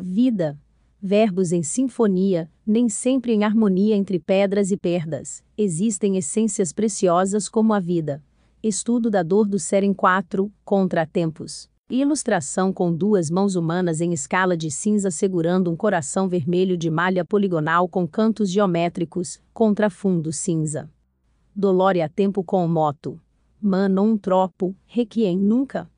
Vida. Verbos em sinfonia, nem sempre em harmonia entre pedras e perdas. Existem essências preciosas como a vida. Estudo da dor do ser em quatro, contratempos. Ilustração com duas mãos humanas em escala de cinza segurando um coração vermelho de malha poligonal com cantos geométricos, contrafundo cinza. Dolore a tempo com moto. Manon tropo, requiem nunca.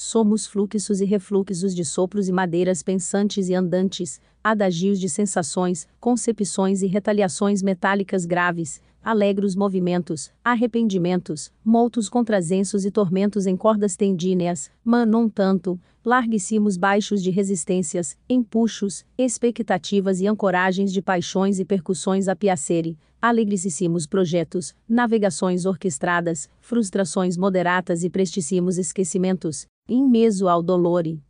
Somos fluxos e refluxos de sopros e madeiras pensantes e andantes, adagios de sensações, concepções e retaliações metálicas graves, alegros movimentos, arrependimentos, moltos contrasensos e tormentos em cordas tendíneas, manon tanto, larguíssimos baixos de resistências, empuxos, expectativas e ancoragens de paixões e percussões a piacere, alegricíssimos projetos, navegações orquestradas, frustrações moderatas e prestíssimos esquecimentos, em meso ao dolore.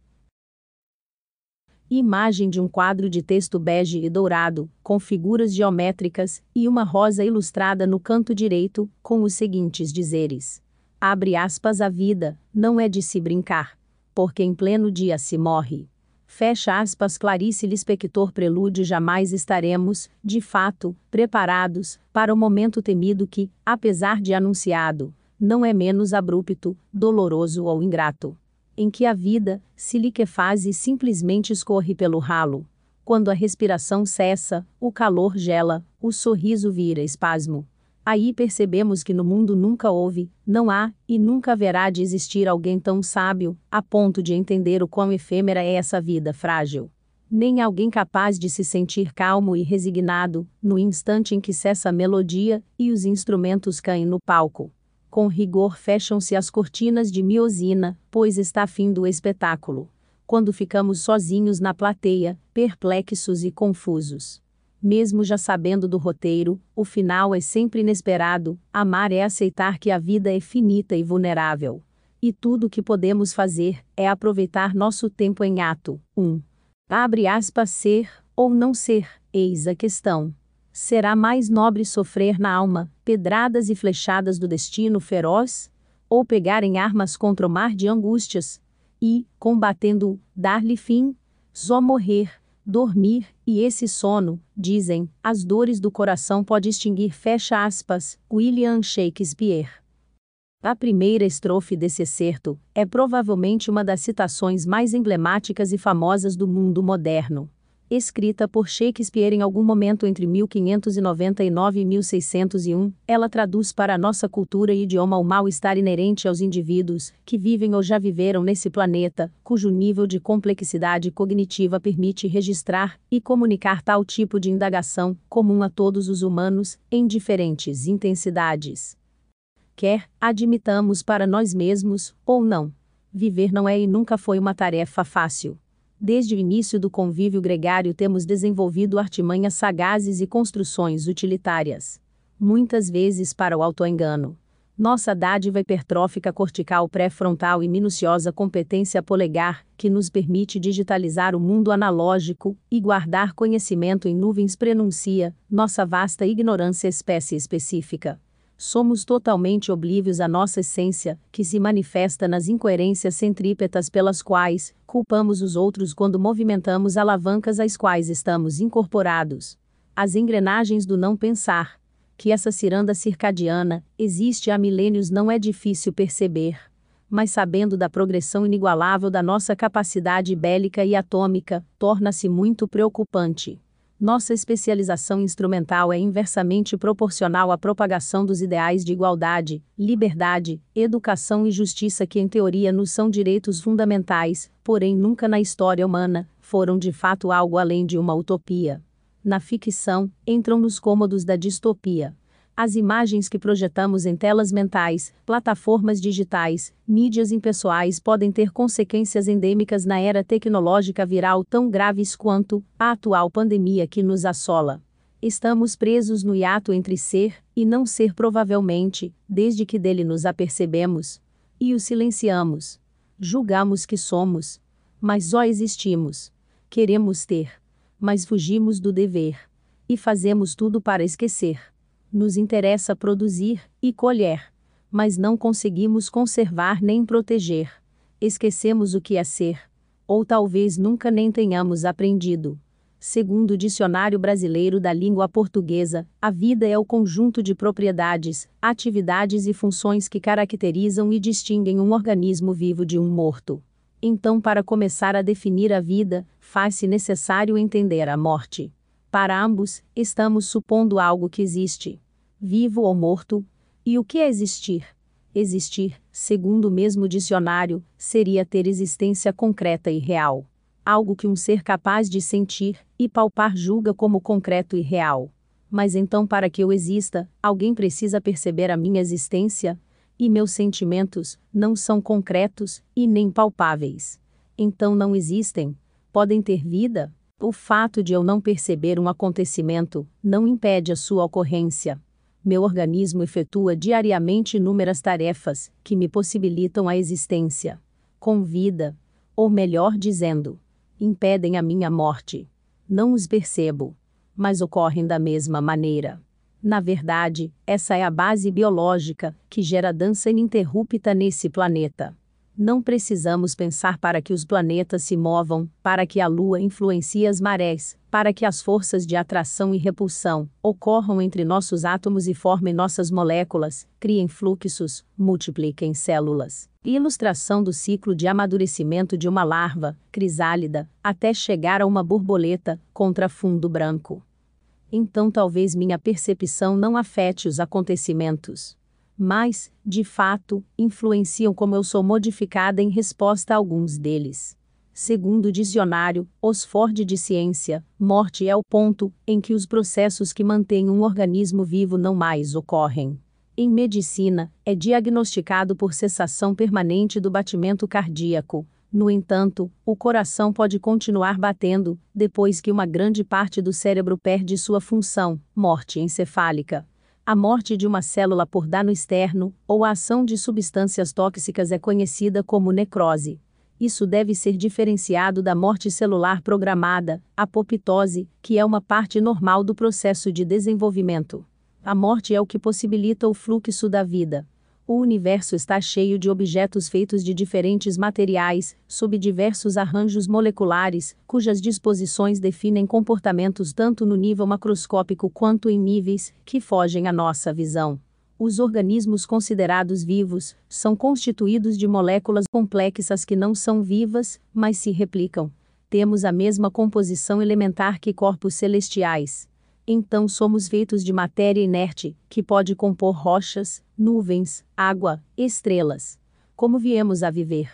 Imagem de um quadro de texto bege e dourado, com figuras geométricas, e uma rosa ilustrada no canto direito, com os seguintes dizeres: Abre aspas a vida, não é de se brincar, porque em pleno dia se morre. Fecha aspas Clarice Lispector Prelúdio jamais estaremos, de fato, preparados, para o momento temido que, apesar de anunciado, não é menos abrupto, doloroso ou ingrato em que a vida, se liquefaz e simplesmente escorre pelo ralo. Quando a respiração cessa, o calor gela, o sorriso vira espasmo. Aí percebemos que no mundo nunca houve, não há e nunca haverá de existir alguém tão sábio, a ponto de entender o quão efêmera é essa vida frágil. Nem alguém capaz de se sentir calmo e resignado, no instante em que cessa a melodia e os instrumentos caem no palco. Com rigor fecham-se as cortinas de miosina, pois está fim do espetáculo. Quando ficamos sozinhos na plateia, perplexos e confusos. Mesmo já sabendo do roteiro, o final é sempre inesperado. Amar é aceitar que a vida é finita e vulnerável. E tudo o que podemos fazer é aproveitar nosso tempo em ato. 1. Um. Abre aspas ser ou não ser, eis a questão. Será mais nobre sofrer na alma, pedradas e flechadas do destino feroz? Ou pegar em armas contra o mar de angústias? E, combatendo-o, dar-lhe fim? Só morrer, dormir, e esse sono, dizem, as dores do coração pode extinguir. Fecha aspas, William Shakespeare. A primeira estrofe desse excerto é provavelmente uma das citações mais emblemáticas e famosas do mundo moderno escrita por Shakespeare em algum momento entre 1599 e 1601, ela traduz para a nossa cultura e idioma o mal-estar inerente aos indivíduos que vivem ou já viveram nesse planeta, cujo nível de complexidade cognitiva permite registrar e comunicar tal tipo de indagação, comum a todos os humanos, em diferentes intensidades. Quer admitamos para nós mesmos, ou não. Viver não é e nunca foi uma tarefa fácil. Desde o início do convívio gregário temos desenvolvido artimanhas sagazes e construções utilitárias. Muitas vezes para o autoengano. Nossa dádiva hipertrófica cortical pré-frontal e minuciosa competência polegar, que nos permite digitalizar o mundo analógico e guardar conhecimento em nuvens prenuncia nossa vasta ignorância espécie específica somos totalmente oblívios à nossa essência, que se manifesta nas incoerências centrípetas pelas quais culpamos os outros quando movimentamos alavancas às quais estamos incorporados. As engrenagens do não pensar. Que essa ciranda circadiana existe há milênios não é difícil perceber. Mas sabendo da progressão inigualável da nossa capacidade bélica e atômica, torna-se muito preocupante. Nossa especialização instrumental é inversamente proporcional à propagação dos ideais de igualdade, liberdade, educação e justiça que, em teoria, nos são direitos fundamentais, porém nunca na história humana foram de fato algo além de uma utopia. Na ficção, entram nos cômodos da distopia. As imagens que projetamos em telas mentais, plataformas digitais, mídias impessoais podem ter consequências endêmicas na era tecnológica viral tão graves quanto a atual pandemia que nos assola. Estamos presos no hiato entre ser e não ser, provavelmente, desde que dele nos apercebemos e o silenciamos. Julgamos que somos, mas só existimos. Queremos ter, mas fugimos do dever e fazemos tudo para esquecer. Nos interessa produzir e colher, mas não conseguimos conservar nem proteger. Esquecemos o que é ser. ou talvez nunca nem tenhamos aprendido. Segundo o Dicionário Brasileiro da Língua Portuguesa, a vida é o conjunto de propriedades, atividades e funções que caracterizam e distinguem um organismo vivo de um morto. Então, para começar a definir a vida, faz-se necessário entender a morte. Para ambos, estamos supondo algo que existe, vivo ou morto. E o que é existir? Existir, segundo o mesmo dicionário, seria ter existência concreta e real algo que um ser capaz de sentir e palpar julga como concreto e real. Mas então, para que eu exista, alguém precisa perceber a minha existência, e meus sentimentos não são concretos e nem palpáveis. Então não existem. Podem ter vida? O fato de eu não perceber um acontecimento não impede a sua ocorrência. Meu organismo efetua diariamente inúmeras tarefas que me possibilitam a existência. Com vida, ou melhor dizendo, impedem a minha morte. Não os percebo, mas ocorrem da mesma maneira. Na verdade, essa é a base biológica que gera dança ininterrupta nesse planeta. Não precisamos pensar para que os planetas se movam, para que a Lua influencie as marés, para que as forças de atração e repulsão ocorram entre nossos átomos e formem nossas moléculas, criem fluxos, multipliquem células. Ilustração do ciclo de amadurecimento de uma larva, crisálida, até chegar a uma borboleta, contra fundo branco. Então talvez minha percepção não afete os acontecimentos mas, de fato, influenciam como eu sou modificada em resposta a alguns deles. Segundo o dicionário Oxford de Ciência, morte é o ponto em que os processos que mantêm um organismo vivo não mais ocorrem. Em medicina, é diagnosticado por cessação permanente do batimento cardíaco. No entanto, o coração pode continuar batendo, depois que uma grande parte do cérebro perde sua função, morte encefálica. A morte de uma célula por dano externo ou a ação de substâncias tóxicas é conhecida como necrose. Isso deve ser diferenciado da morte celular programada, apoptose, que é uma parte normal do processo de desenvolvimento. A morte é o que possibilita o fluxo da vida. O universo está cheio de objetos feitos de diferentes materiais, sob diversos arranjos moleculares, cujas disposições definem comportamentos tanto no nível macroscópico quanto em níveis que fogem à nossa visão. Os organismos considerados vivos são constituídos de moléculas complexas que não são vivas, mas se replicam. Temos a mesma composição elementar que corpos celestiais então somos feitos de matéria inerte, que pode compor rochas, nuvens, água, estrelas. Como viemos a viver?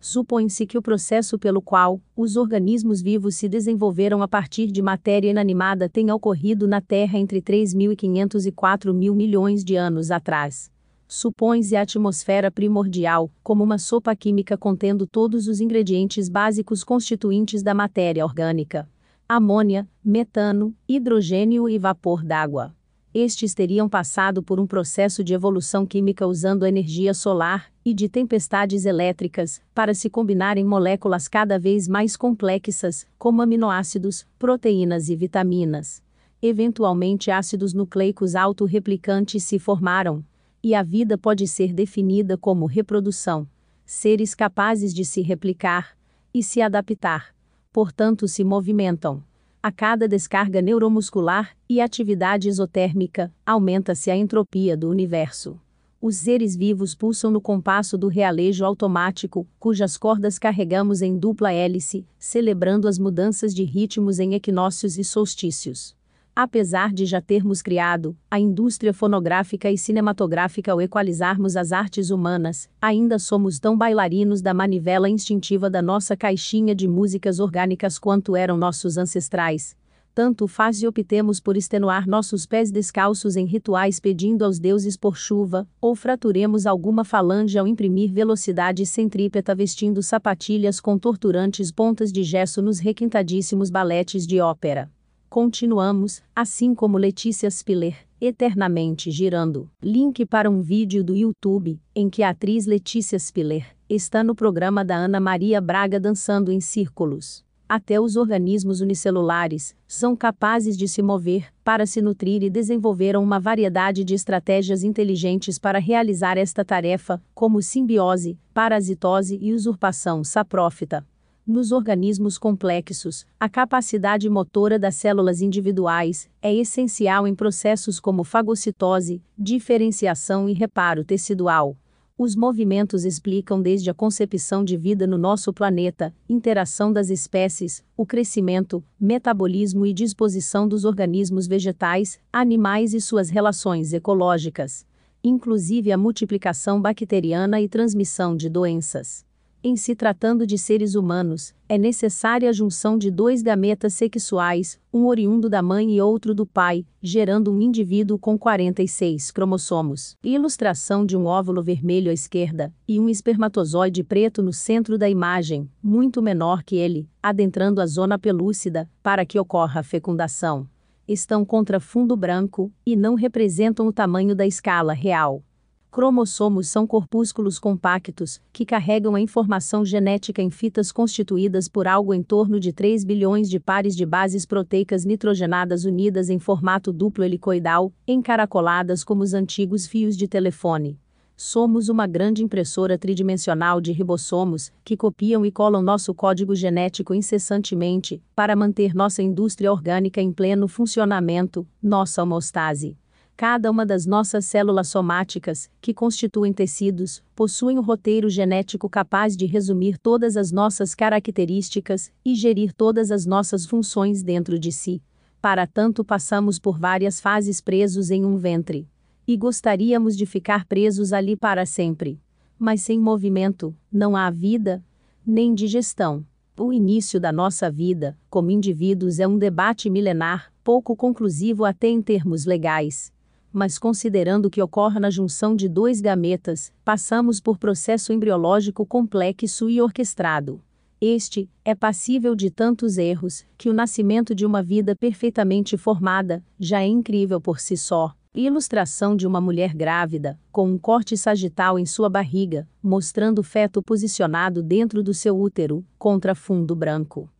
Supõe-se que o processo pelo qual os organismos vivos se desenvolveram a partir de matéria inanimada tenha ocorrido na Terra entre 3.500 e 4 mil milhões de anos atrás. Supõe-se a atmosfera primordial, como uma sopa química contendo todos os ingredientes básicos constituintes da matéria orgânica amônia, metano, hidrogênio e vapor d'água. Estes teriam passado por um processo de evolução química usando energia solar e de tempestades elétricas para se combinar em moléculas cada vez mais complexas, como aminoácidos, proteínas e vitaminas. Eventualmente, ácidos nucleicos autorreplicantes se formaram, e a vida pode ser definida como reprodução. Seres capazes de se replicar e se adaptar portanto se movimentam. A cada descarga neuromuscular e atividade isotérmica, aumenta-se a entropia do universo. Os seres vivos pulsam no compasso do realejo automático, cujas cordas carregamos em dupla hélice, celebrando as mudanças de ritmos em equinócios e solstícios. Apesar de já termos criado a indústria fonográfica e cinematográfica ao equalizarmos as artes humanas, ainda somos tão bailarinos da manivela instintiva da nossa caixinha de músicas orgânicas quanto eram nossos ancestrais. Tanto faz e optemos por extenuar nossos pés descalços em rituais pedindo aos deuses por chuva, ou fraturemos alguma falange ao imprimir velocidade centrípeta vestindo sapatilhas com torturantes pontas de gesso nos requintadíssimos baletes de ópera. Continuamos, assim como Letícia Spiller, eternamente girando. Link para um vídeo do YouTube, em que a atriz Letícia Spiller está no programa da Ana Maria Braga dançando em círculos. Até os organismos unicelulares são capazes de se mover para se nutrir e desenvolveram uma variedade de estratégias inteligentes para realizar esta tarefa, como simbiose, parasitose e usurpação saprófita. Nos organismos complexos, a capacidade motora das células individuais é essencial em processos como fagocitose, diferenciação e reparo tecidual. Os movimentos explicam desde a concepção de vida no nosso planeta, interação das espécies, o crescimento, metabolismo e disposição dos organismos vegetais, animais e suas relações ecológicas, inclusive a multiplicação bacteriana e transmissão de doenças. Em se tratando de seres humanos, é necessária a junção de dois gametas sexuais, um oriundo da mãe e outro do pai, gerando um indivíduo com 46 cromossomos. Ilustração de um óvulo vermelho à esquerda e um espermatozoide preto no centro da imagem, muito menor que ele, adentrando a zona pelúcida, para que ocorra a fecundação. Estão contra fundo branco e não representam o tamanho da escala real. Cromossomos são corpúsculos compactos, que carregam a informação genética em fitas constituídas por algo em torno de 3 bilhões de pares de bases proteicas nitrogenadas unidas em formato duplo helicoidal, encaracoladas como os antigos fios de telefone. Somos uma grande impressora tridimensional de ribossomos, que copiam e colam nosso código genético incessantemente, para manter nossa indústria orgânica em pleno funcionamento, nossa homostase. Cada uma das nossas células somáticas, que constituem tecidos, possuem um roteiro genético capaz de resumir todas as nossas características e gerir todas as nossas funções dentro de si. Para tanto, passamos por várias fases presos em um ventre. E gostaríamos de ficar presos ali para sempre. Mas sem movimento, não há vida, nem digestão. O início da nossa vida, como indivíduos, é um debate milenar, pouco conclusivo até em termos legais mas considerando que ocorre na junção de dois gametas, passamos por processo embriológico complexo e orquestrado. Este é passível de tantos erros que o nascimento de uma vida perfeitamente formada já é incrível por si só. Ilustração de uma mulher grávida, com um corte sagital em sua barriga, mostrando o feto posicionado dentro do seu útero, contra fundo branco.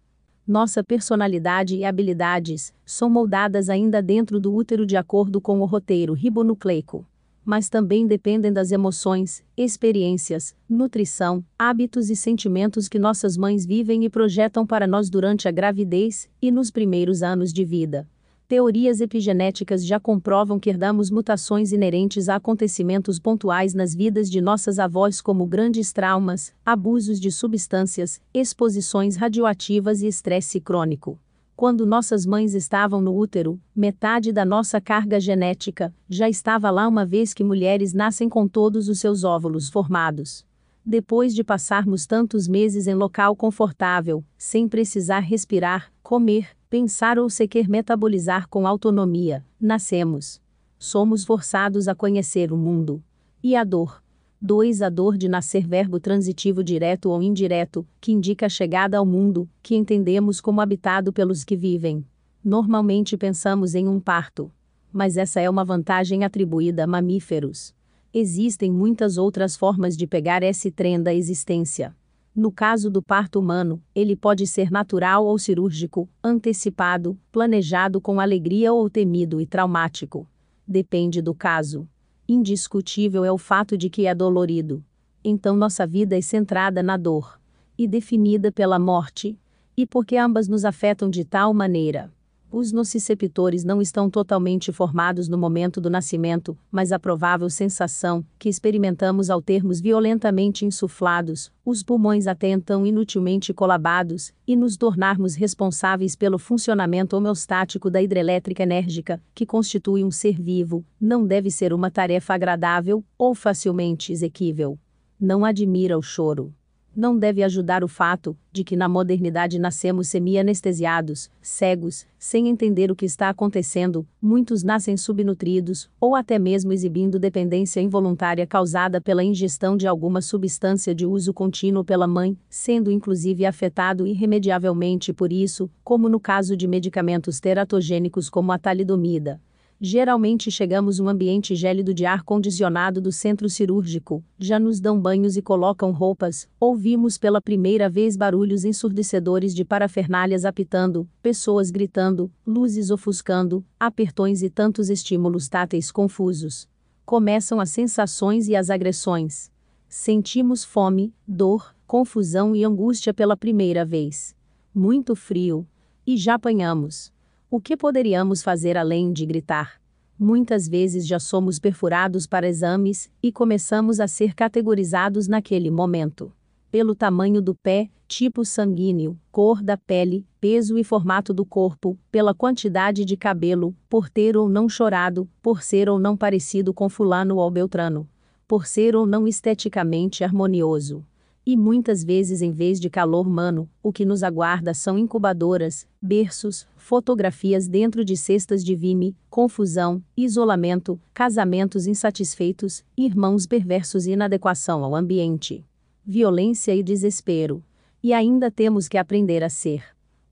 Nossa personalidade e habilidades são moldadas ainda dentro do útero de acordo com o roteiro ribonucleico. Mas também dependem das emoções, experiências, nutrição, hábitos e sentimentos que nossas mães vivem e projetam para nós durante a gravidez e nos primeiros anos de vida. Teorias epigenéticas já comprovam que herdamos mutações inerentes a acontecimentos pontuais nas vidas de nossas avós, como grandes traumas, abusos de substâncias, exposições radioativas e estresse crônico. Quando nossas mães estavam no útero, metade da nossa carga genética já estava lá uma vez que mulheres nascem com todos os seus óvulos formados. Depois de passarmos tantos meses em local confortável, sem precisar respirar, comer, pensar ou sequer metabolizar com autonomia, nascemos. Somos forçados a conhecer o mundo. E a dor. 2. A dor de nascer, verbo transitivo direto ou indireto, que indica a chegada ao mundo, que entendemos como habitado pelos que vivem. Normalmente pensamos em um parto. Mas essa é uma vantagem atribuída a mamíferos. Existem muitas outras formas de pegar esse trem da existência. No caso do parto humano, ele pode ser natural ou cirúrgico, antecipado, planejado com alegria ou temido e traumático. Depende do caso. Indiscutível é o fato de que é dolorido. Então nossa vida é centrada na dor e definida pela morte, e porque ambas nos afetam de tal maneira. Os nociceptores não estão totalmente formados no momento do nascimento, mas a provável sensação que experimentamos ao termos violentamente insuflados, os pulmões até então inutilmente colabados, e nos tornarmos responsáveis pelo funcionamento homeostático da hidrelétrica enérgica, que constitui um ser vivo, não deve ser uma tarefa agradável ou facilmente exequível. Não admira o choro não deve ajudar o fato de que na modernidade nascemos semi-anestesiados, cegos, sem entender o que está acontecendo, muitos nascem subnutridos, ou até mesmo exibindo dependência involuntária causada pela ingestão de alguma substância de uso contínuo pela mãe, sendo inclusive afetado irremediavelmente por isso, como no caso de medicamentos teratogênicos como a talidomida. Geralmente chegamos um ambiente gélido de ar condicionado do centro cirúrgico, já nos dão banhos e colocam roupas, ouvimos pela primeira vez barulhos ensurdecedores de parafernálias apitando, pessoas gritando, luzes ofuscando, apertões e tantos estímulos táteis confusos. Começam as sensações e as agressões. Sentimos fome, dor, confusão e angústia pela primeira vez. Muito frio. E já apanhamos. O que poderíamos fazer além de gritar? Muitas vezes já somos perfurados para exames e começamos a ser categorizados naquele momento. Pelo tamanho do pé, tipo sanguíneo, cor da pele, peso e formato do corpo, pela quantidade de cabelo, por ter ou não chorado, por ser ou não parecido com Fulano ou Beltrano, por ser ou não esteticamente harmonioso. E muitas vezes, em vez de calor humano, o que nos aguarda são incubadoras, berços, fotografias dentro de cestas de vime, confusão, isolamento, casamentos insatisfeitos, irmãos perversos e inadequação ao ambiente. Violência e desespero. E ainda temos que aprender a ser.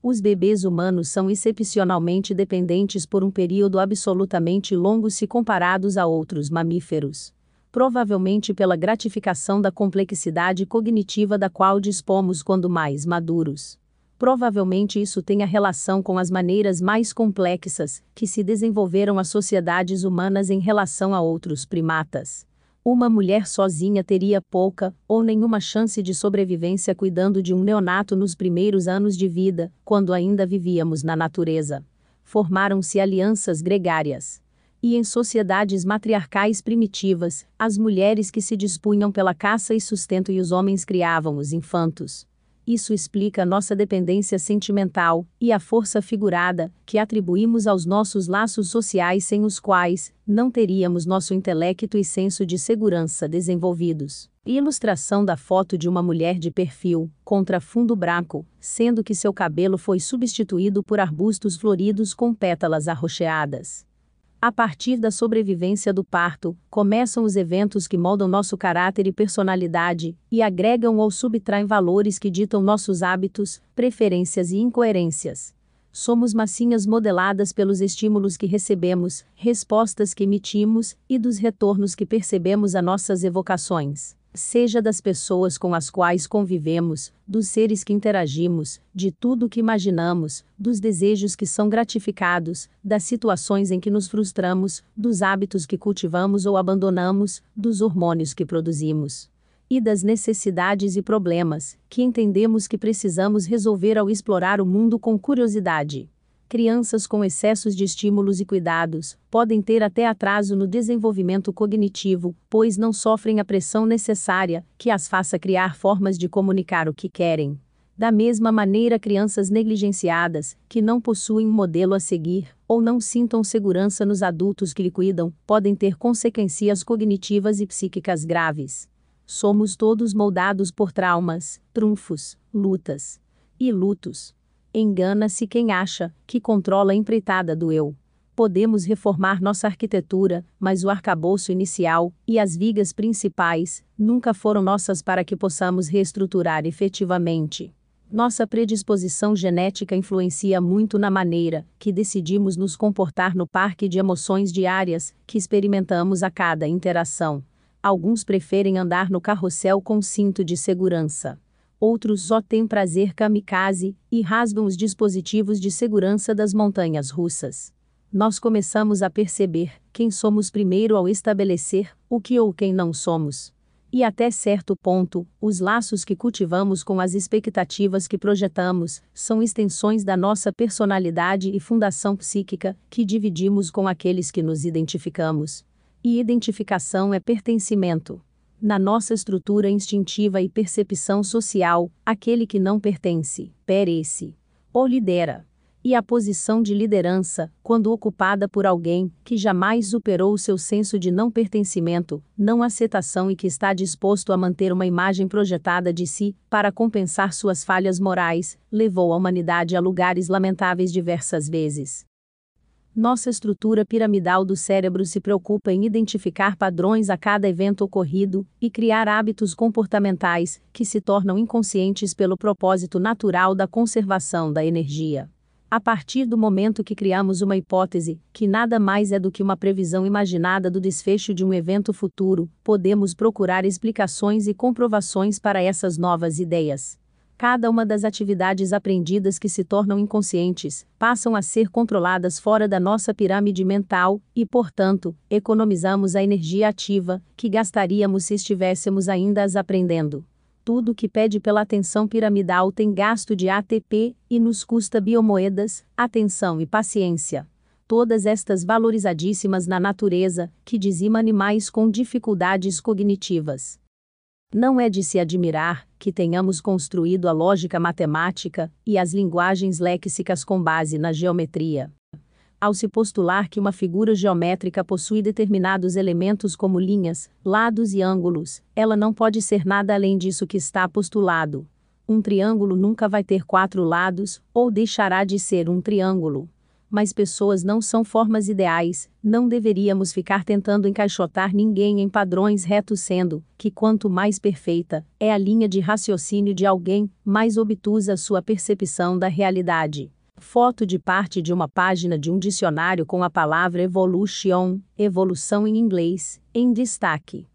Os bebês humanos são excepcionalmente dependentes por um período absolutamente longo se comparados a outros mamíferos provavelmente pela gratificação da complexidade cognitiva da qual dispomos quando mais maduros. Provavelmente isso tenha relação com as maneiras mais complexas que se desenvolveram as sociedades humanas em relação a outros primatas. Uma mulher sozinha teria pouca ou nenhuma chance de sobrevivência cuidando de um neonato nos primeiros anos de vida, quando ainda vivíamos na natureza. Formaram-se alianças gregárias e em sociedades matriarcais primitivas, as mulheres que se dispunham pela caça e sustento e os homens criavam os infantos. Isso explica nossa dependência sentimental e a força figurada que atribuímos aos nossos laços sociais sem os quais não teríamos nosso intelecto e senso de segurança desenvolvidos. Ilustração da foto de uma mulher de perfil, contra fundo branco, sendo que seu cabelo foi substituído por arbustos floridos com pétalas arroxeadas. A partir da sobrevivência do parto, começam os eventos que moldam nosso caráter e personalidade, e agregam ou subtraem valores que ditam nossos hábitos, preferências e incoerências. Somos massinhas modeladas pelos estímulos que recebemos, respostas que emitimos e dos retornos que percebemos a nossas evocações seja das pessoas com as quais convivemos, dos seres que interagimos, de tudo que imaginamos, dos desejos que são gratificados, das situações em que nos frustramos, dos hábitos que cultivamos ou abandonamos, dos hormônios que produzimos. E das necessidades e problemas que entendemos que precisamos resolver ao explorar o mundo com curiosidade. Crianças com excessos de estímulos e cuidados podem ter até atraso no desenvolvimento cognitivo, pois não sofrem a pressão necessária que as faça criar formas de comunicar o que querem. Da mesma maneira, crianças negligenciadas, que não possuem um modelo a seguir, ou não sintam segurança nos adultos que lhe cuidam, podem ter consequências cognitivas e psíquicas graves. Somos todos moldados por traumas, trunfos, lutas e lutos. Engana-se quem acha que controla a empreitada do eu. Podemos reformar nossa arquitetura, mas o arcabouço inicial e as vigas principais nunca foram nossas para que possamos reestruturar efetivamente. Nossa predisposição genética influencia muito na maneira que decidimos nos comportar no parque de emoções diárias que experimentamos a cada interação. Alguns preferem andar no carrossel com cinto de segurança outros só têm prazer kamikaze e rasgam os dispositivos de segurança das montanhas russas. Nós começamos a perceber quem somos primeiro ao estabelecer o que ou quem não somos. E até certo ponto, os laços que cultivamos com as expectativas que projetamos são extensões da nossa personalidade e fundação psíquica que dividimos com aqueles que nos identificamos. E identificação é pertencimento. Na nossa estrutura instintiva e percepção social, aquele que não pertence, perece. Ou lidera. E a posição de liderança, quando ocupada por alguém que jamais superou o seu senso de não pertencimento, não aceitação e que está disposto a manter uma imagem projetada de si, para compensar suas falhas morais, levou a humanidade a lugares lamentáveis diversas vezes. Nossa estrutura piramidal do cérebro se preocupa em identificar padrões a cada evento ocorrido e criar hábitos comportamentais que se tornam inconscientes pelo propósito natural da conservação da energia. A partir do momento que criamos uma hipótese, que nada mais é do que uma previsão imaginada do desfecho de um evento futuro, podemos procurar explicações e comprovações para essas novas ideias. Cada uma das atividades aprendidas que se tornam inconscientes passam a ser controladas fora da nossa pirâmide mental e, portanto, economizamos a energia ativa que gastaríamos se estivéssemos ainda as aprendendo. Tudo que pede pela atenção piramidal tem gasto de ATP e nos custa biomoedas, atenção e paciência. Todas estas valorizadíssimas na natureza, que dizima animais com dificuldades cognitivas. Não é de se admirar que tenhamos construído a lógica matemática e as linguagens léxicas com base na geometria. Ao se postular que uma figura geométrica possui determinados elementos como linhas, lados e ângulos, ela não pode ser nada além disso que está postulado. Um triângulo nunca vai ter quatro lados, ou deixará de ser um triângulo. Mas pessoas não são formas ideais, não deveríamos ficar tentando encaixotar ninguém em padrões retos, sendo que quanto mais perfeita é a linha de raciocínio de alguém, mais obtusa sua percepção da realidade. Foto de parte de uma página de um dicionário com a palavra evolution, evolução em inglês, em destaque.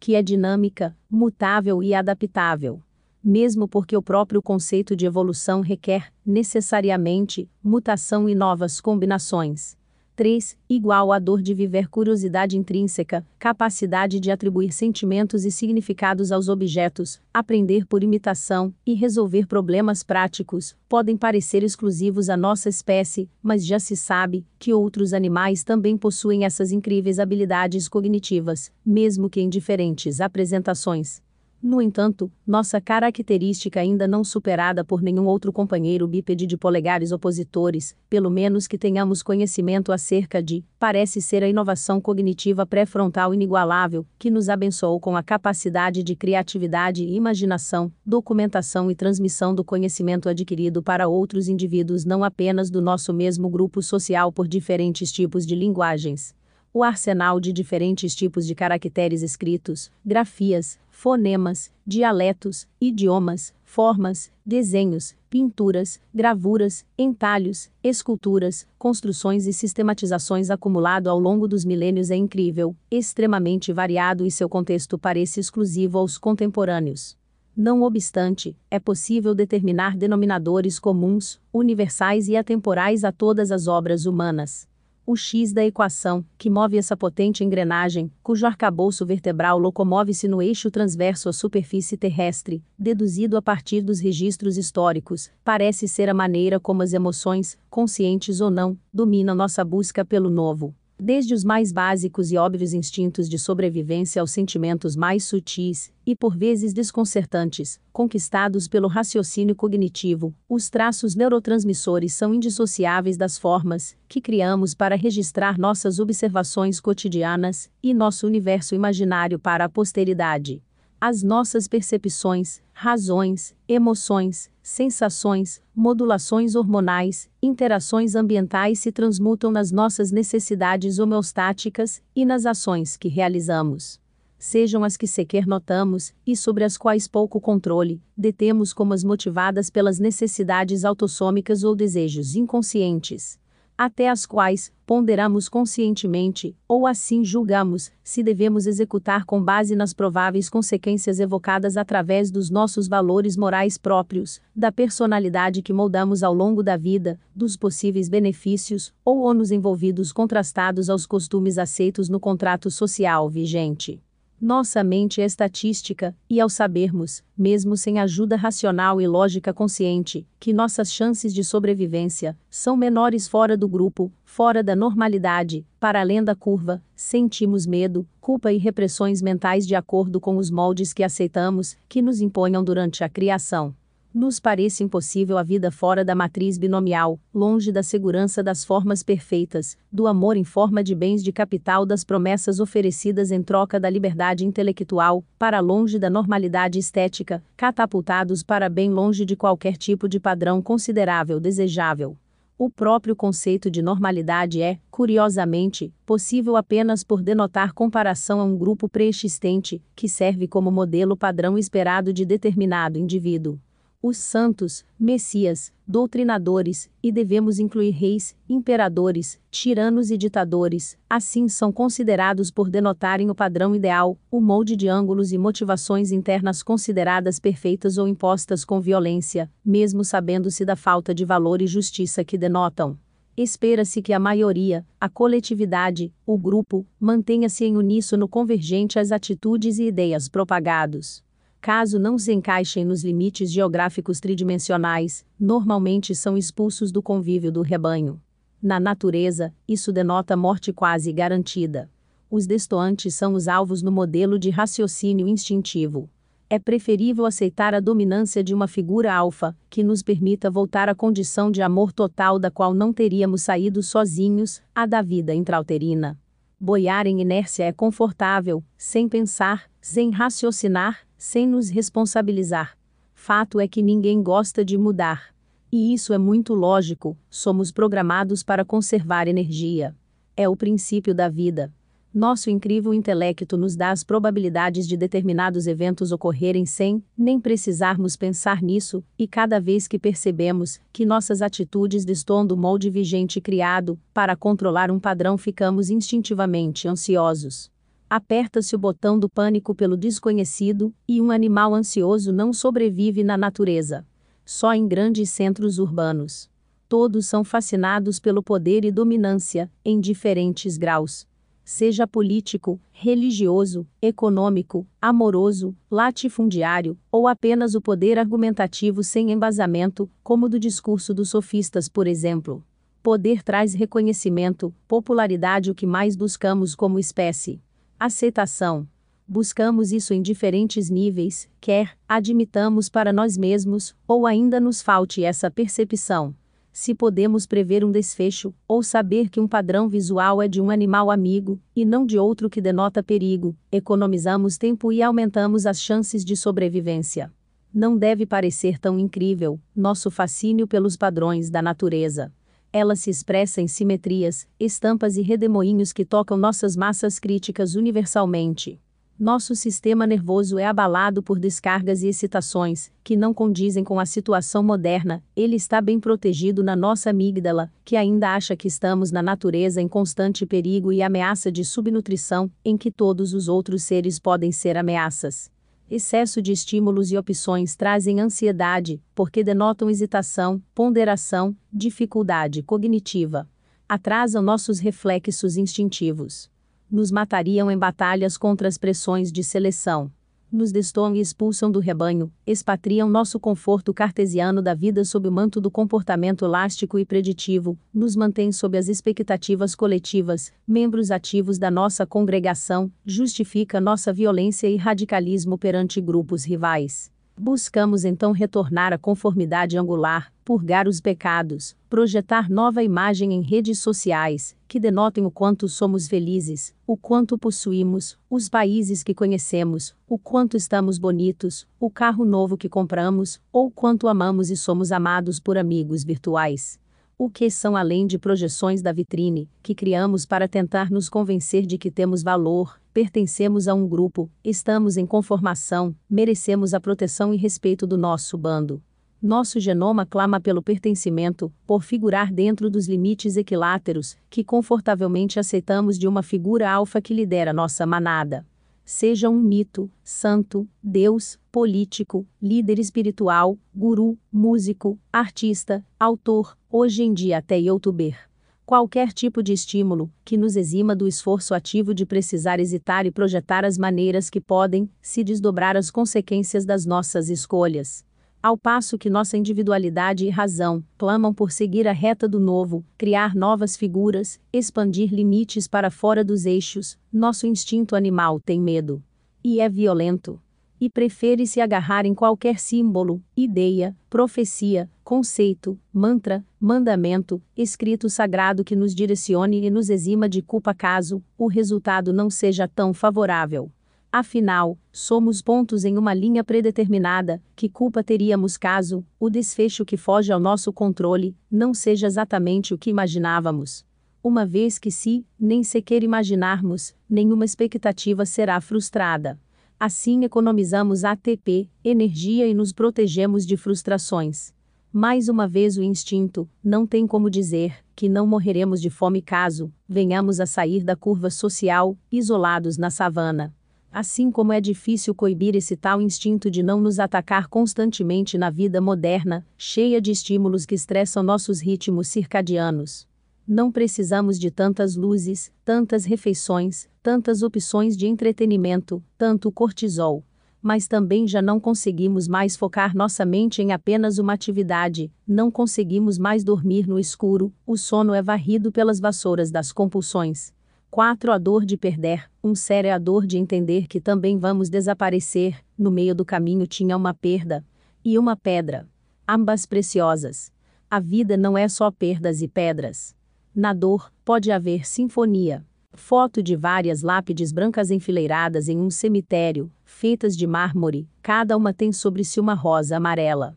Que é dinâmica, mutável e adaptável. Mesmo porque o próprio conceito de evolução requer, necessariamente, mutação e novas combinações. 3. Igual a dor de viver curiosidade intrínseca, capacidade de atribuir sentimentos e significados aos objetos, aprender por imitação e resolver problemas práticos, podem parecer exclusivos à nossa espécie, mas já se sabe que outros animais também possuem essas incríveis habilidades cognitivas, mesmo que em diferentes apresentações. No entanto, nossa característica ainda não superada por nenhum outro companheiro bípede de polegares opositores, pelo menos que tenhamos conhecimento acerca de, parece ser a inovação cognitiva pré-frontal inigualável, que nos abençoou com a capacidade de criatividade e imaginação, documentação e transmissão do conhecimento adquirido para outros indivíduos não apenas do nosso mesmo grupo social por diferentes tipos de linguagens. O arsenal de diferentes tipos de caracteres escritos, grafias, fonemas, dialetos, idiomas, formas, desenhos, pinturas, gravuras, entalhos, esculturas, construções e sistematizações acumulado ao longo dos milênios é incrível, extremamente variado e seu contexto parece exclusivo aos contemporâneos. Não obstante, é possível determinar denominadores comuns, universais e atemporais a todas as obras humanas o X da equação, que move essa potente engrenagem, cujo arcabouço vertebral locomove-se no eixo transverso à superfície terrestre, deduzido a partir dos registros históricos, parece ser a maneira como as emoções, conscientes ou não, dominam nossa busca pelo novo desde os mais básicos e óbvios instintos de sobrevivência aos sentimentos mais sutis, e por vezes desconcertantes, conquistados pelo raciocínio cognitivo, os traços neurotransmissores são indissociáveis das formas que criamos para registrar nossas observações cotidianas e nosso universo imaginário para a posteridade as nossas percepções, razões, emoções, sensações, modulações hormonais, interações ambientais se transmutam nas nossas necessidades homeostáticas e nas ações que realizamos. Sejam as que sequer notamos e sobre as quais pouco controle, detemos como as motivadas pelas necessidades autossômicas ou desejos inconscientes até as quais ponderamos conscientemente, ou assim julgamos, se devemos executar com base nas prováveis consequências evocadas através dos nossos valores morais próprios, da personalidade que moldamos ao longo da vida, dos possíveis benefícios ou ônus envolvidos contrastados aos costumes aceitos no contrato social vigente. Nossa mente é estatística, e ao sabermos, mesmo sem ajuda racional e lógica consciente, que nossas chances de sobrevivência são menores fora do grupo, fora da normalidade, para além da curva, sentimos medo, culpa e repressões mentais de acordo com os moldes que aceitamos, que nos imponham durante a criação. Nos parece impossível a vida fora da matriz binomial, longe da segurança das formas perfeitas, do amor em forma de bens de capital das promessas oferecidas em troca da liberdade intelectual, para longe da normalidade estética, catapultados para bem longe de qualquer tipo de padrão considerável desejável. O próprio conceito de normalidade é, curiosamente, possível apenas por denotar comparação a um grupo preexistente, que serve como modelo padrão esperado de determinado indivíduo os santos, messias, doutrinadores, e devemos incluir reis, imperadores, tiranos e ditadores, assim são considerados por denotarem o padrão ideal, o molde de ângulos e motivações internas consideradas perfeitas ou impostas com violência, mesmo sabendo-se da falta de valor e justiça que denotam. Espera-se que a maioria, a coletividade, o grupo, mantenha-se em uníssono convergente às atitudes e ideias propagados Caso não se encaixem nos limites geográficos tridimensionais, normalmente são expulsos do convívio do rebanho. Na natureza, isso denota morte quase garantida. Os destoantes são os alvos no modelo de raciocínio instintivo. É preferível aceitar a dominância de uma figura alfa, que nos permita voltar à condição de amor total da qual não teríamos saído sozinhos, a da vida intrauterina. Boiar em inércia é confortável, sem pensar, sem raciocinar, sem nos responsabilizar. Fato é que ninguém gosta de mudar. E isso é muito lógico, somos programados para conservar energia. É o princípio da vida. Nosso incrível intelecto nos dá as probabilidades de determinados eventos ocorrerem sem nem precisarmos pensar nisso, e cada vez que percebemos que nossas atitudes destoam do molde vigente criado para controlar um padrão, ficamos instintivamente ansiosos aperta-se o botão do pânico pelo desconhecido, e um animal ansioso não sobrevive na natureza. Só em grandes centros urbanos. Todos são fascinados pelo poder e dominância, em diferentes graus. Seja político, religioso, econômico, amoroso, latifundiário, ou apenas o poder argumentativo sem embasamento, como do discurso dos sofistas, por exemplo. Poder traz reconhecimento, popularidade, o que mais buscamos como espécie. Aceitação. Buscamos isso em diferentes níveis, quer admitamos para nós mesmos, ou ainda nos falte essa percepção. Se podemos prever um desfecho, ou saber que um padrão visual é de um animal amigo, e não de outro que denota perigo, economizamos tempo e aumentamos as chances de sobrevivência. Não deve parecer tão incrível nosso fascínio pelos padrões da natureza. Ela se expressa em simetrias, estampas e redemoinhos que tocam nossas massas críticas universalmente. Nosso sistema nervoso é abalado por descargas e excitações, que não condizem com a situação moderna, ele está bem protegido na nossa amígdala, que ainda acha que estamos na natureza em constante perigo e ameaça de subnutrição, em que todos os outros seres podem ser ameaças. Excesso de estímulos e opções trazem ansiedade, porque denotam hesitação, ponderação, dificuldade cognitiva. Atrasam nossos reflexos instintivos. Nos matariam em batalhas contra as pressões de seleção nos destoam e expulsam do rebanho, expatriam nosso conforto cartesiano da vida sob o manto do comportamento elástico e preditivo, nos mantém sob as expectativas coletivas, membros ativos da nossa congregação, justifica nossa violência e radicalismo perante grupos rivais. Buscamos então retornar à conformidade angular, purgar os pecados, projetar nova imagem em redes sociais, que denotem o quanto somos felizes, o quanto possuímos, os países que conhecemos, o quanto estamos bonitos, o carro novo que compramos, ou quanto amamos e somos amados por amigos virtuais. O que são além de projeções da vitrine, que criamos para tentar nos convencer de que temos valor, pertencemos a um grupo, estamos em conformação, merecemos a proteção e respeito do nosso bando. Nosso genoma clama pelo pertencimento, por figurar dentro dos limites equiláteros, que confortavelmente aceitamos de uma figura alfa que lidera nossa manada seja um mito, santo, Deus, político, líder espiritual, guru, músico, artista, autor, hoje em dia até youtuber. Qualquer tipo de estímulo que nos exima do esforço ativo de precisar hesitar e projetar as maneiras que podem se desdobrar as consequências das nossas escolhas. Ao passo que nossa individualidade e razão clamam por seguir a reta do novo, criar novas figuras, expandir limites para fora dos eixos, nosso instinto animal tem medo. E é violento. E prefere se agarrar em qualquer símbolo, ideia, profecia, conceito, mantra, mandamento, escrito sagrado que nos direcione e nos exima de culpa caso o resultado não seja tão favorável. Afinal, somos pontos em uma linha predeterminada, que culpa teríamos caso o desfecho que foge ao nosso controle não seja exatamente o que imaginávamos. Uma vez que, se nem sequer imaginarmos, nenhuma expectativa será frustrada. Assim economizamos ATP, energia e nos protegemos de frustrações. Mais uma vez o instinto, não tem como dizer que não morreremos de fome caso venhamos a sair da curva social, isolados na savana. Assim como é difícil coibir esse tal instinto de não nos atacar constantemente na vida moderna, cheia de estímulos que estressam nossos ritmos circadianos. Não precisamos de tantas luzes, tantas refeições, tantas opções de entretenimento, tanto cortisol. mas também já não conseguimos mais focar nossa mente em apenas uma atividade, não conseguimos mais dormir no escuro, o sono é varrido pelas vassouras das compulsões. 4. A dor de perder, um sério é a dor de entender que também vamos desaparecer, no meio do caminho tinha uma perda e uma pedra, ambas preciosas. A vida não é só perdas e pedras. Na dor, pode haver sinfonia. Foto de várias lápides brancas enfileiradas em um cemitério, feitas de mármore, cada uma tem sobre si uma rosa amarela.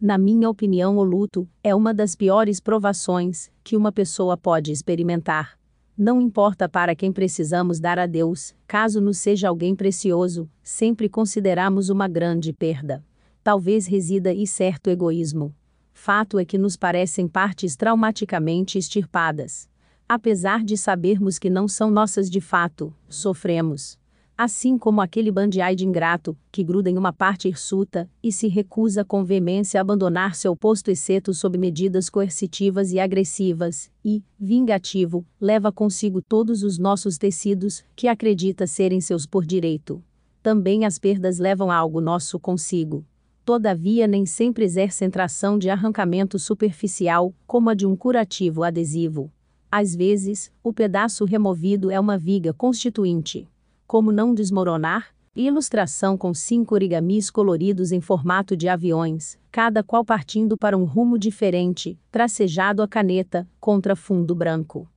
Na minha opinião, o luto é uma das piores provações que uma pessoa pode experimentar. Não importa para quem precisamos dar a Deus, caso nos seja alguém precioso, sempre consideramos uma grande perda. Talvez resida e certo egoísmo. Fato é que nos parecem partes traumaticamente extirpadas apesar de sabermos que não são nossas de fato, sofremos. Assim como aquele bandiaide ingrato, que gruda em uma parte hirsuta, e se recusa com veemência a abandonar seu posto exceto sob medidas coercitivas e agressivas, e, vingativo, leva consigo todos os nossos tecidos, que acredita serem seus por direito. Também as perdas levam algo nosso consigo. Todavia nem sempre exercem tração de arrancamento superficial, como a de um curativo adesivo. Às vezes, o pedaço removido é uma viga constituinte. Como não desmoronar? Ilustração com cinco origamis coloridos em formato de aviões, cada qual partindo para um rumo diferente, tracejado a caneta, contra fundo branco.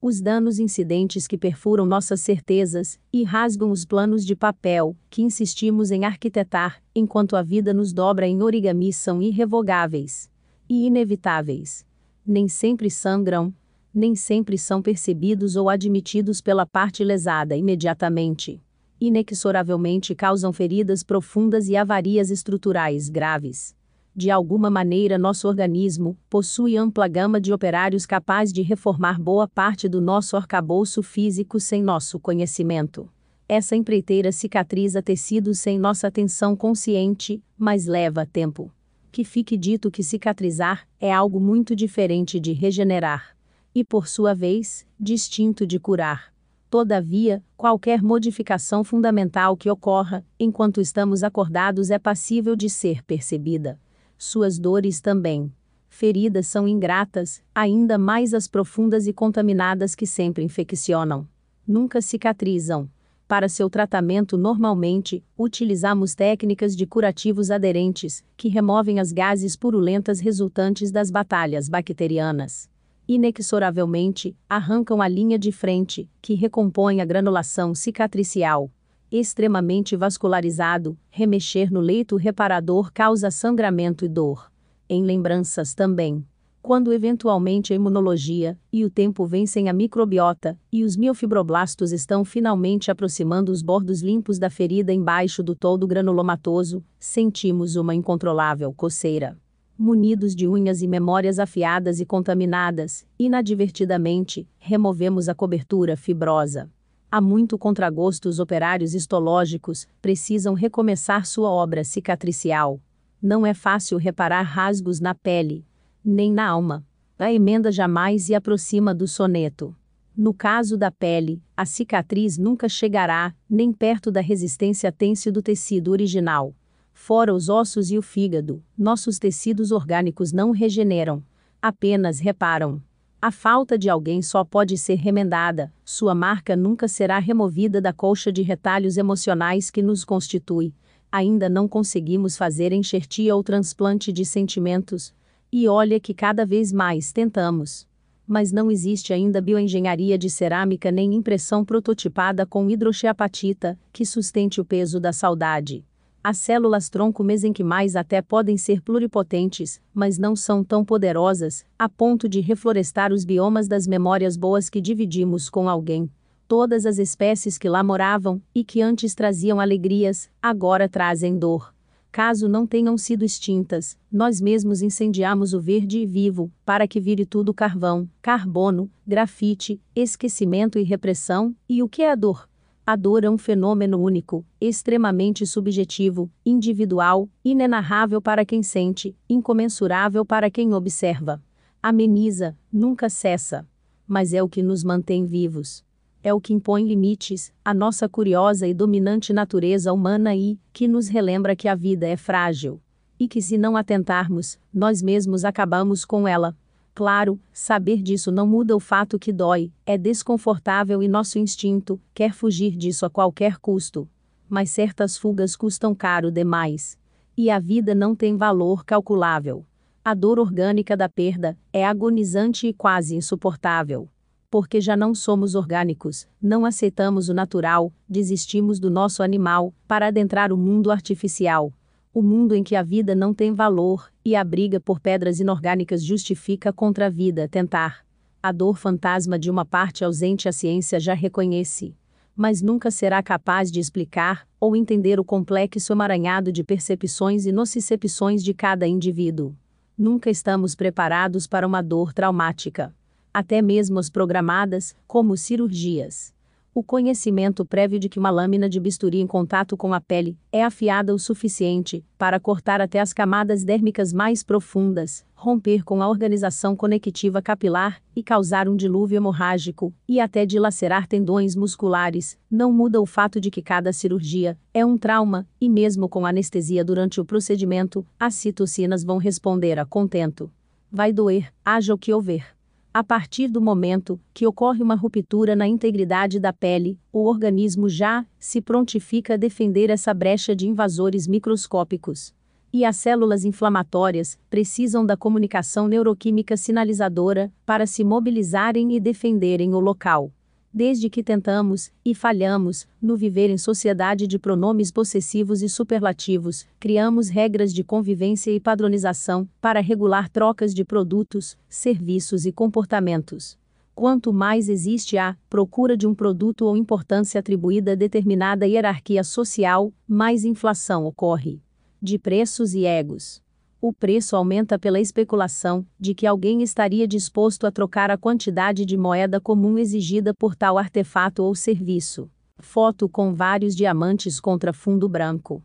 Os danos incidentes que perfuram nossas certezas e rasgam os planos de papel que insistimos em arquitetar, enquanto a vida nos dobra em origami são irrevogáveis e inevitáveis. Nem sempre sangram, nem sempre são percebidos ou admitidos pela parte lesada imediatamente. Inexoravelmente causam feridas profundas e avarias estruturais graves. De alguma maneira, nosso organismo possui ampla gama de operários capazes de reformar boa parte do nosso arcabouço físico sem nosso conhecimento. Essa empreiteira cicatriza tecidos sem nossa atenção consciente, mas leva tempo. Que fique dito que cicatrizar é algo muito diferente de regenerar e, por sua vez, distinto de curar. Todavia, qualquer modificação fundamental que ocorra, enquanto estamos acordados, é passível de ser percebida. Suas dores também. Feridas são ingratas, ainda mais as profundas e contaminadas que sempre infeccionam. Nunca cicatrizam. Para seu tratamento, normalmente, utilizamos técnicas de curativos aderentes, que removem as gases purulentas resultantes das batalhas bacterianas inexoravelmente, arrancam a linha de frente, que recompõe a granulação cicatricial. Extremamente vascularizado, remexer no leito reparador causa sangramento e dor. Em lembranças também. Quando eventualmente a imunologia e o tempo vencem a microbiota, e os miofibroblastos estão finalmente aproximando os bordos limpos da ferida embaixo do todo granulomatoso, sentimos uma incontrolável coceira munidos de unhas e memórias afiadas e contaminadas, inadvertidamente, removemos a cobertura fibrosa. Há muito contragosto os operários histológicos precisam recomeçar sua obra cicatricial. Não é fácil reparar rasgos na pele, nem na alma. A emenda jamais se aproxima do soneto. No caso da pele, a cicatriz nunca chegará nem perto da resistência tense do tecido original. Fora os ossos e o fígado, nossos tecidos orgânicos não regeneram, apenas reparam. A falta de alguém só pode ser remendada, sua marca nunca será removida da colcha de retalhos emocionais que nos constitui. Ainda não conseguimos fazer enxertia ou transplante de sentimentos. E olha que cada vez mais tentamos. Mas não existe ainda bioengenharia de cerâmica nem impressão prototipada com hidroxiapatita que sustente o peso da saudade. As células tronco mesenquimais até podem ser pluripotentes, mas não são tão poderosas, a ponto de reflorestar os biomas das memórias boas que dividimos com alguém. Todas as espécies que lá moravam, e que antes traziam alegrias, agora trazem dor. Caso não tenham sido extintas, nós mesmos incendiamos o verde e vivo, para que vire tudo carvão, carbono, grafite, esquecimento e repressão, e o que é a dor? A dor é um fenômeno único, extremamente subjetivo, individual, inenarrável para quem sente, incomensurável para quem observa. Ameniza, nunca cessa. Mas é o que nos mantém vivos. é o que impõe limites à nossa curiosa e dominante natureza humana e que nos relembra que a vida é frágil. E que, se não atentarmos, nós mesmos acabamos com ela. Claro, saber disso não muda o fato que dói, é desconfortável e nosso instinto quer fugir disso a qualquer custo. Mas certas fugas custam caro demais. E a vida não tem valor calculável. A dor orgânica da perda é agonizante e quase insuportável. Porque já não somos orgânicos, não aceitamos o natural, desistimos do nosso animal para adentrar o mundo artificial. O mundo em que a vida não tem valor e a briga por pedras inorgânicas justifica contra a vida tentar. A dor fantasma de uma parte ausente a ciência já reconhece mas nunca será capaz de explicar ou entender o complexo emaranhado de percepções e nocicepções de cada indivíduo. Nunca estamos preparados para uma dor traumática. Até mesmo as programadas, como cirurgias. O conhecimento prévio de que uma lâmina de bisturi em contato com a pele é afiada o suficiente para cortar até as camadas dérmicas mais profundas, romper com a organização conectiva capilar e causar um dilúvio hemorrágico e até dilacerar tendões musculares, não muda o fato de que cada cirurgia é um trauma e mesmo com anestesia durante o procedimento, as citocinas vão responder a contento. Vai doer, haja o que houver. A partir do momento que ocorre uma ruptura na integridade da pele, o organismo já se prontifica a defender essa brecha de invasores microscópicos. E as células inflamatórias precisam da comunicação neuroquímica sinalizadora para se mobilizarem e defenderem o local desde que tentamos, e falhamos, no viver em sociedade de pronomes possessivos e superlativos, criamos regras de convivência e padronização para regular trocas de produtos, serviços e comportamentos. Quanto mais existe a procura de um produto ou importância atribuída a determinada hierarquia social, mais inflação ocorre. De preços e egos o preço aumenta pela especulação de que alguém estaria disposto a trocar a quantidade de moeda comum exigida por tal artefato ou serviço. Foto com vários diamantes contra fundo branco.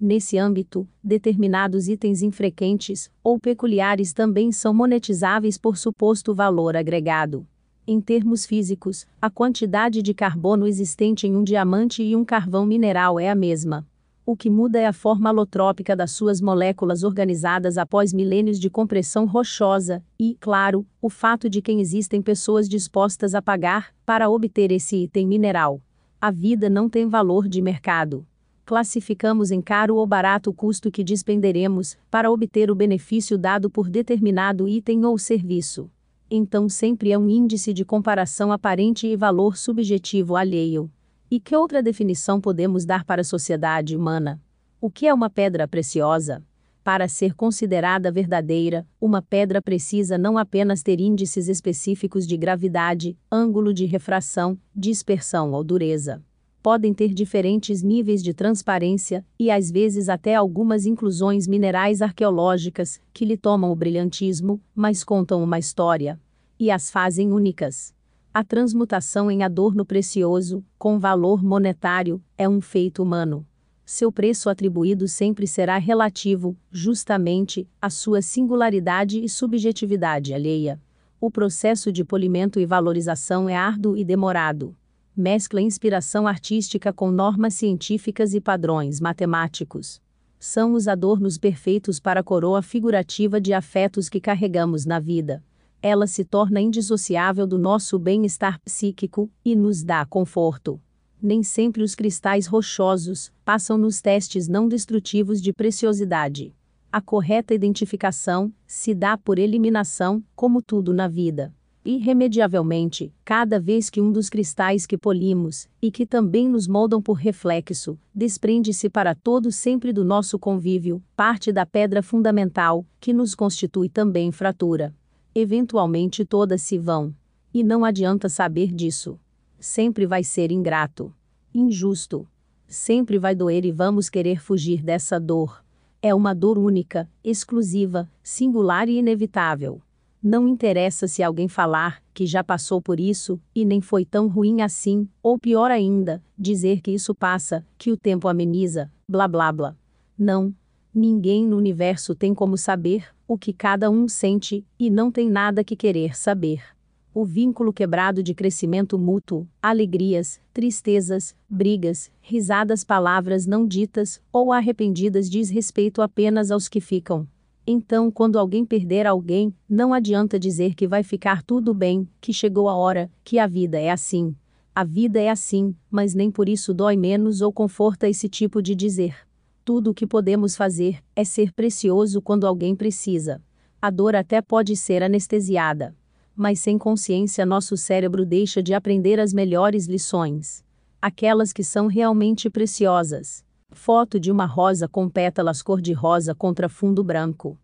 Nesse âmbito, determinados itens infrequentes ou peculiares também são monetizáveis por suposto valor agregado. Em termos físicos, a quantidade de carbono existente em um diamante e um carvão mineral é a mesma. O que muda é a forma alotrópica das suas moléculas organizadas após milênios de compressão rochosa, e, claro, o fato de que existem pessoas dispostas a pagar para obter esse item mineral. A vida não tem valor de mercado. Classificamos em caro ou barato o custo que despenderemos para obter o benefício dado por determinado item ou serviço. Então sempre é um índice de comparação aparente e valor subjetivo alheio. E que outra definição podemos dar para a sociedade humana? O que é uma pedra preciosa? Para ser considerada verdadeira, uma pedra precisa não apenas ter índices específicos de gravidade, ângulo de refração, dispersão ou dureza. Podem ter diferentes níveis de transparência, e às vezes até algumas inclusões minerais arqueológicas, que lhe tomam o brilhantismo, mas contam uma história. E as fazem únicas. A transmutação em adorno precioso, com valor monetário, é um feito humano. Seu preço atribuído sempre será relativo, justamente, à sua singularidade e subjetividade alheia. O processo de polimento e valorização é árduo e demorado. Mescla inspiração artística com normas científicas e padrões matemáticos. São os adornos perfeitos para a coroa figurativa de afetos que carregamos na vida ela se torna indissociável do nosso bem-estar psíquico e nos dá conforto. Nem sempre os cristais rochosos passam nos testes não destrutivos de preciosidade. A correta identificação se dá por eliminação, como tudo na vida. Irremediavelmente, cada vez que um dos cristais que polimos, e que também nos moldam por reflexo, desprende-se para todo sempre do nosso convívio, parte da pedra fundamental, que nos constitui também fratura eventualmente todas se vão. E não adianta saber disso. Sempre vai ser ingrato, injusto. Sempre vai doer e vamos querer fugir dessa dor. É uma dor única, exclusiva, singular e inevitável. Não interessa se alguém falar que já passou por isso e nem foi tão ruim assim, ou pior ainda, dizer que isso passa, que o tempo ameniza, blá blá blá. Não, Ninguém no universo tem como saber o que cada um sente, e não tem nada que querer saber. o vínculo quebrado de crescimento mútuo, alegrias, tristezas, brigas, risadas, palavras não ditas ou arrependidas diz respeito apenas aos que ficam. Então, quando alguém perder alguém, não adianta dizer que vai ficar tudo bem, que chegou a hora, que a vida é assim. A vida é assim, mas nem por isso dói menos ou conforta esse tipo de dizer. Tudo o que podemos fazer é ser precioso quando alguém precisa. A dor até pode ser anestesiada mas sem consciência nosso cérebro deixa de aprender as melhores lições. Aquelas que são realmente preciosas. Foto de uma rosa com pétalas cor-de-rosa contra fundo branco.